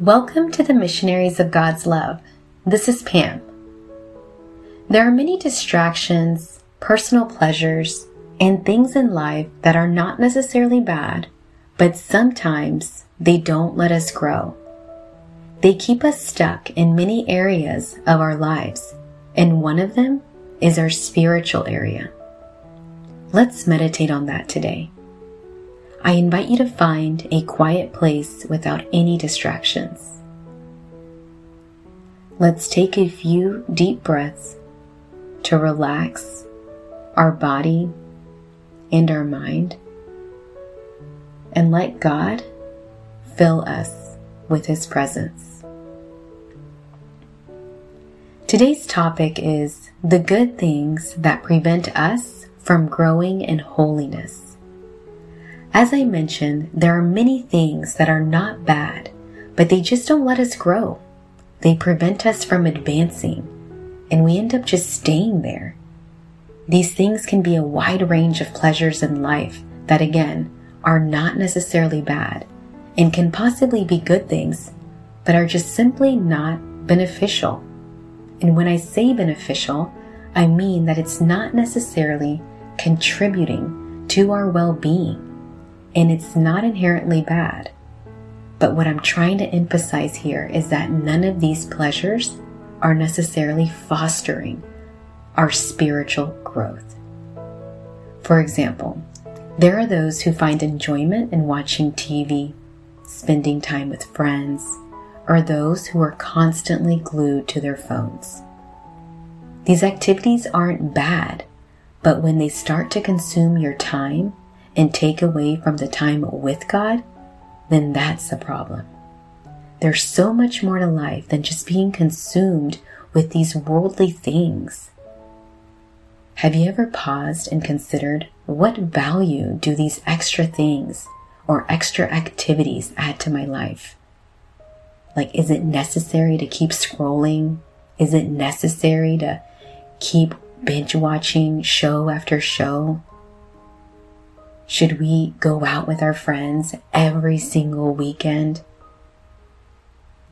Welcome to the Missionaries of God's Love. This is Pam. There are many distractions, personal pleasures, and things in life that are not necessarily bad, but sometimes they don't let us grow. They keep us stuck in many areas of our lives, and one of them is our spiritual area. Let's meditate on that today. I invite you to find a quiet place without any distractions. Let's take a few deep breaths to relax our body and our mind and let God fill us with His presence. Today's topic is the good things that prevent us from growing in holiness. As I mentioned, there are many things that are not bad, but they just don't let us grow. They prevent us from advancing, and we end up just staying there. These things can be a wide range of pleasures in life that, again, are not necessarily bad and can possibly be good things, but are just simply not beneficial. And when I say beneficial, I mean that it's not necessarily contributing to our well being and it's not inherently bad. But what I'm trying to emphasize here is that none of these pleasures are necessarily fostering our spiritual growth. For example, there are those who find enjoyment in watching TV, spending time with friends, or those who are constantly glued to their phones. These activities aren't bad, but when they start to consume your time and take away from the time with God, then that's the problem. There's so much more to life than just being consumed with these worldly things. Have you ever paused and considered what value do these extra things or extra activities add to my life? Like, is it necessary to keep scrolling? Is it necessary to keep binge watching show after show? Should we go out with our friends every single weekend?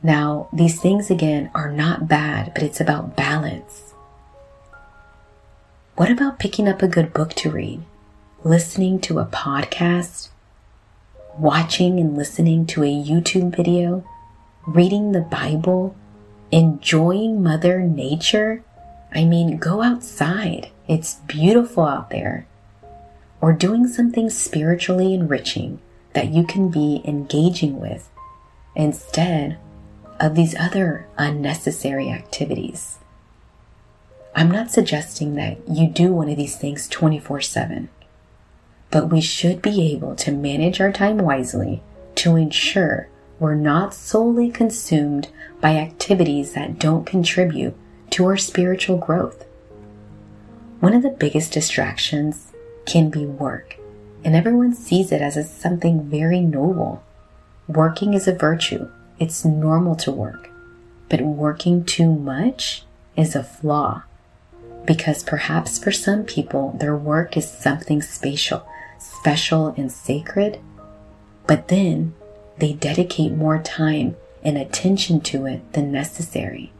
Now, these things again are not bad, but it's about balance. What about picking up a good book to read, listening to a podcast, watching and listening to a YouTube video, reading the Bible, enjoying Mother Nature? I mean, go outside. It's beautiful out there or doing something spiritually enriching that you can be engaging with instead of these other unnecessary activities. I'm not suggesting that you do one of these things 24 7, but we should be able to manage our time wisely to ensure we're not solely consumed by activities that don't contribute to our spiritual growth. One of the biggest distractions can be work, and everyone sees it as something very noble. Working is a virtue, it's normal to work, but working too much is a flaw. Because perhaps for some people, their work is something spatial, special, and sacred, but then they dedicate more time and attention to it than necessary.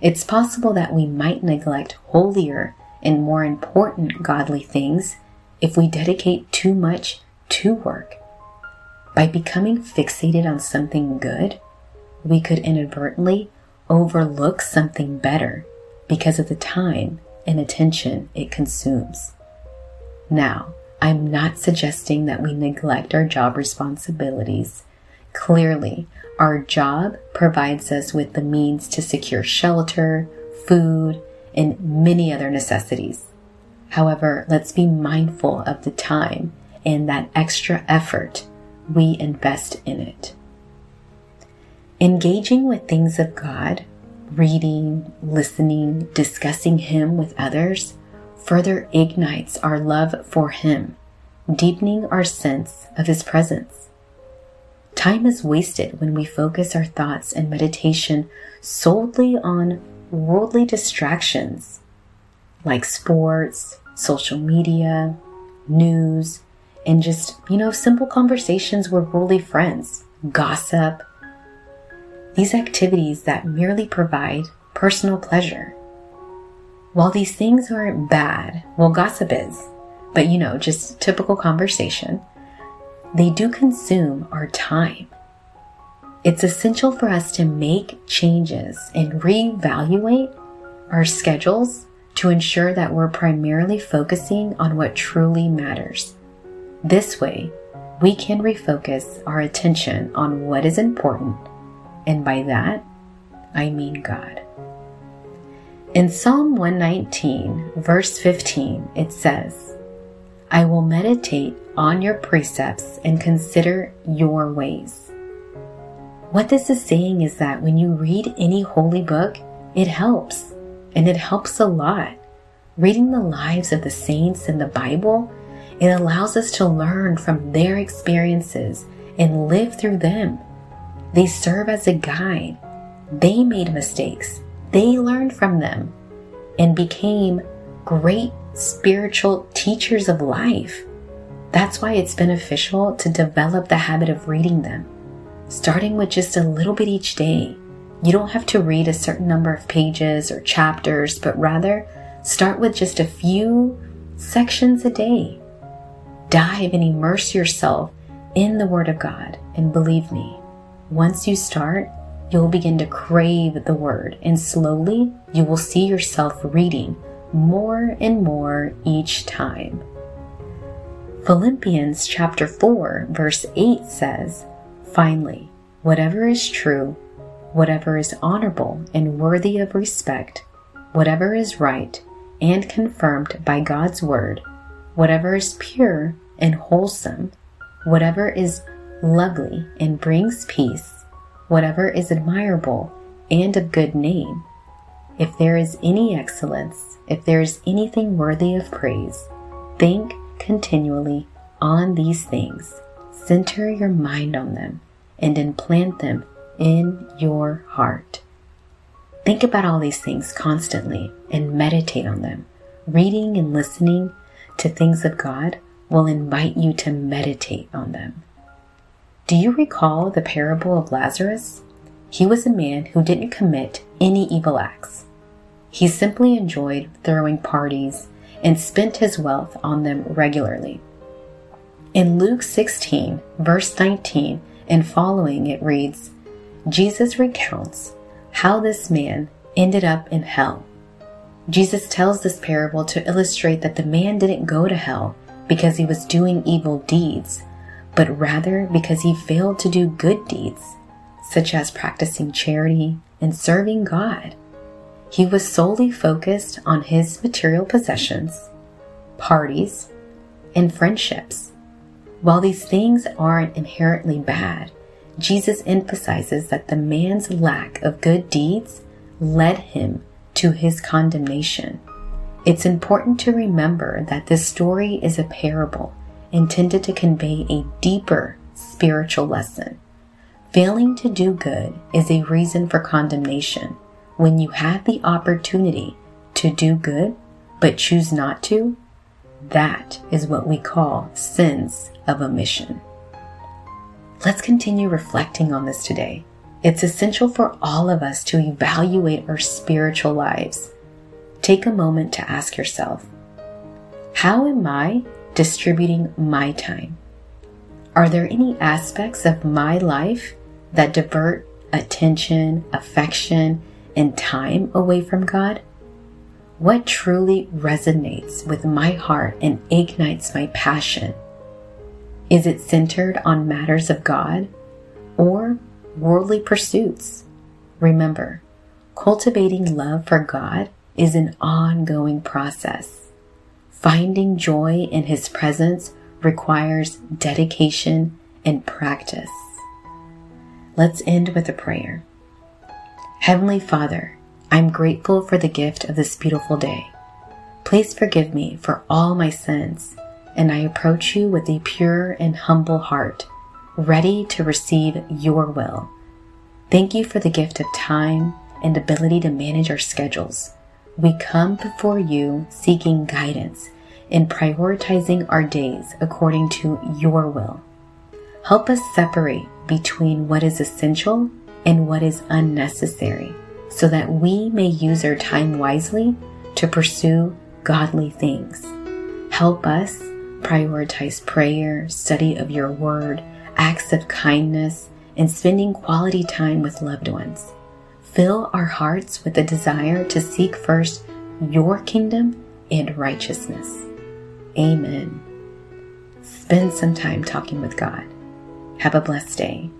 It's possible that we might neglect holier and more important godly things if we dedicate too much to work. By becoming fixated on something good, we could inadvertently overlook something better because of the time and attention it consumes. Now, I'm not suggesting that we neglect our job responsibilities. Clearly, our job provides us with the means to secure shelter, food, and many other necessities. However, let's be mindful of the time and that extra effort we invest in it. Engaging with things of God, reading, listening, discussing Him with others, further ignites our love for Him, deepening our sense of His presence. Time is wasted when we focus our thoughts and meditation solely on worldly distractions like sports, social media, news, and just, you know, simple conversations with worldly friends, gossip. these activities that merely provide personal pleasure. While these things aren't bad, well, gossip is, but you know, just typical conversation, they do consume our time. It's essential for us to make changes and reevaluate our schedules to ensure that we're primarily focusing on what truly matters. This way, we can refocus our attention on what is important, and by that, I mean God. In Psalm 119, verse 15, it says, I will meditate on your precepts and consider your ways. What this is saying is that when you read any holy book, it helps, and it helps a lot. Reading the lives of the saints in the Bible, it allows us to learn from their experiences and live through them. They serve as a guide. They made mistakes they learned from them and became great spiritual teachers of life. That's why it's beneficial to develop the habit of reading them, starting with just a little bit each day. You don't have to read a certain number of pages or chapters, but rather start with just a few sections a day. Dive and immerse yourself in the Word of God, and believe me, once you start, you'll begin to crave the word, and slowly you will see yourself reading more and more each time. Philippians chapter 4 verse 8 says, Finally, whatever is true, whatever is honorable and worthy of respect, whatever is right and confirmed by God's word, whatever is pure and wholesome, whatever is lovely and brings peace, whatever is admirable and of good name. If there is any excellence, if there is anything worthy of praise, think continually on these things. Center your mind on them and implant them in your heart. Think about all these things constantly and meditate on them. Reading and listening to things of God will invite you to meditate on them. Do you recall the parable of Lazarus? He was a man who didn't commit any evil acts. He simply enjoyed throwing parties and spent his wealth on them regularly. In Luke 16, verse 19 and following, it reads Jesus recounts how this man ended up in hell. Jesus tells this parable to illustrate that the man didn't go to hell because he was doing evil deeds but rather because he failed to do good deeds, such as practicing charity and serving God. He was solely focused on his material possessions, parties, and friendships. While these things aren't inherently bad, Jesus emphasizes that the man's lack of good deeds led him to his condemnation. It's important to remember that this story is a parable intended to convey a deeper spiritual lesson. Failing to do good is a reason for condemnation when you have the opportunity to do good but choose not to. That is what we call sins of omission. Let's continue reflecting on this today. It's essential for all of us to evaluate our spiritual lives. Take a moment to ask yourself, how am I distributing my time? Are there any aspects of my life that divert attention, affection, and time away from God? What truly resonates with my heart and ignites my passion? Is it centered on matters of God or worldly pursuits? Remember, cultivating love for God is an ongoing process. Finding joy in His presence requires dedication and practice. Let's end with a prayer. Heavenly Father, I'm grateful for the gift of this beautiful day. Please forgive me for all my sins, and I approach you with a pure and humble heart, ready to receive your will. Thank you for the gift of time and ability to manage our schedules. We come before you seeking guidance in prioritizing our days according to your will. Help us separate between what is essential and what is unnecessary so that we may use our time wisely to pursue godly things. Help us prioritize prayer, study of your word, acts of kindness, and spending quality time with loved ones. Fill our hearts with a desire to seek first your kingdom and righteousness. Amen. Spend some time talking with God. Have a blessed day.